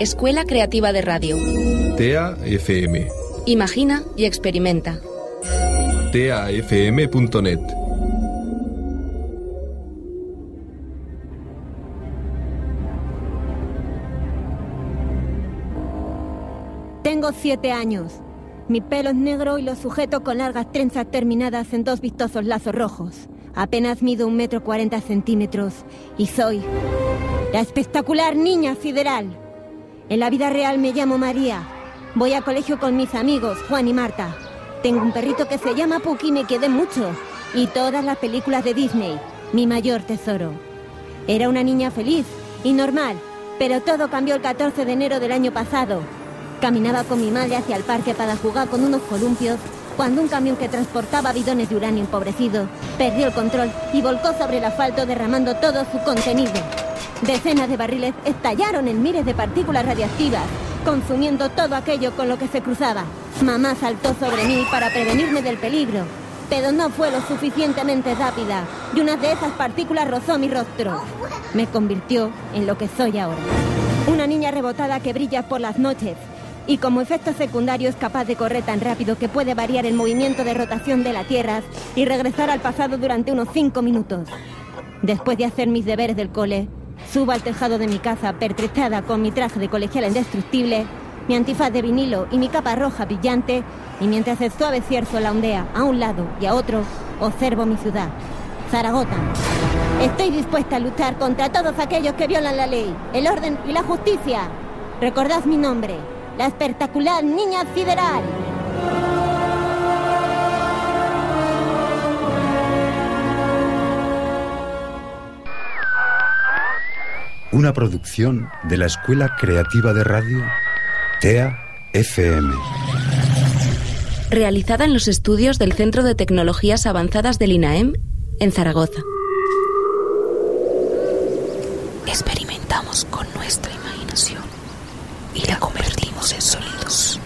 Escuela Creativa de Radio. TEA FM. Imagina y experimenta. TEAFM.net. Tengo siete años. Mi pelo es negro y lo sujeto con largas trenzas terminadas en dos vistosos lazos rojos. Apenas mido un metro cuarenta centímetros y soy la espectacular niña sideral. En la vida real me llamo María. Voy a colegio con mis amigos, Juan y Marta. Tengo un perrito que se llama Puki y me quedé mucho. Y todas las películas de Disney, mi mayor tesoro. Era una niña feliz y normal, pero todo cambió el 14 de enero del año pasado. Caminaba con mi madre hacia el parque para jugar con unos columpios cuando un camión que transportaba bidones de uranio empobrecido perdió el control y volcó sobre el asfalto derramando todo su contenido. Decenas de barriles estallaron en miles de partículas radiactivas, consumiendo todo aquello con lo que se cruzaba. Mamá saltó sobre mí para prevenirme del peligro, pero no fue lo suficientemente rápida y una de esas partículas rozó mi rostro. Me convirtió en lo que soy ahora. Una niña rebotada que brilla por las noches y como efecto secundario es capaz de correr tan rápido que puede variar el movimiento de rotación de la Tierra y regresar al pasado durante unos cinco minutos. Después de hacer mis deberes del cole, subo al tejado de mi casa pertrechada con mi traje de colegiala indestructible, mi antifaz de vinilo y mi capa roja brillante, y mientras el suave cierzo la ondea a un lado y a otro, observo mi ciudad, Zaragoza. Estoy dispuesta a luchar contra todos aquellos que violan la ley, el orden y la justicia. Recordad mi nombre, la espectacular niña sideral. Una producción de la Escuela Creativa de Radio TEA FM. Realizada en los estudios del Centro de Tecnologías Avanzadas del INAEM en Zaragoza. Experimentamos con nuestra imaginación y la convertimos en sonidos.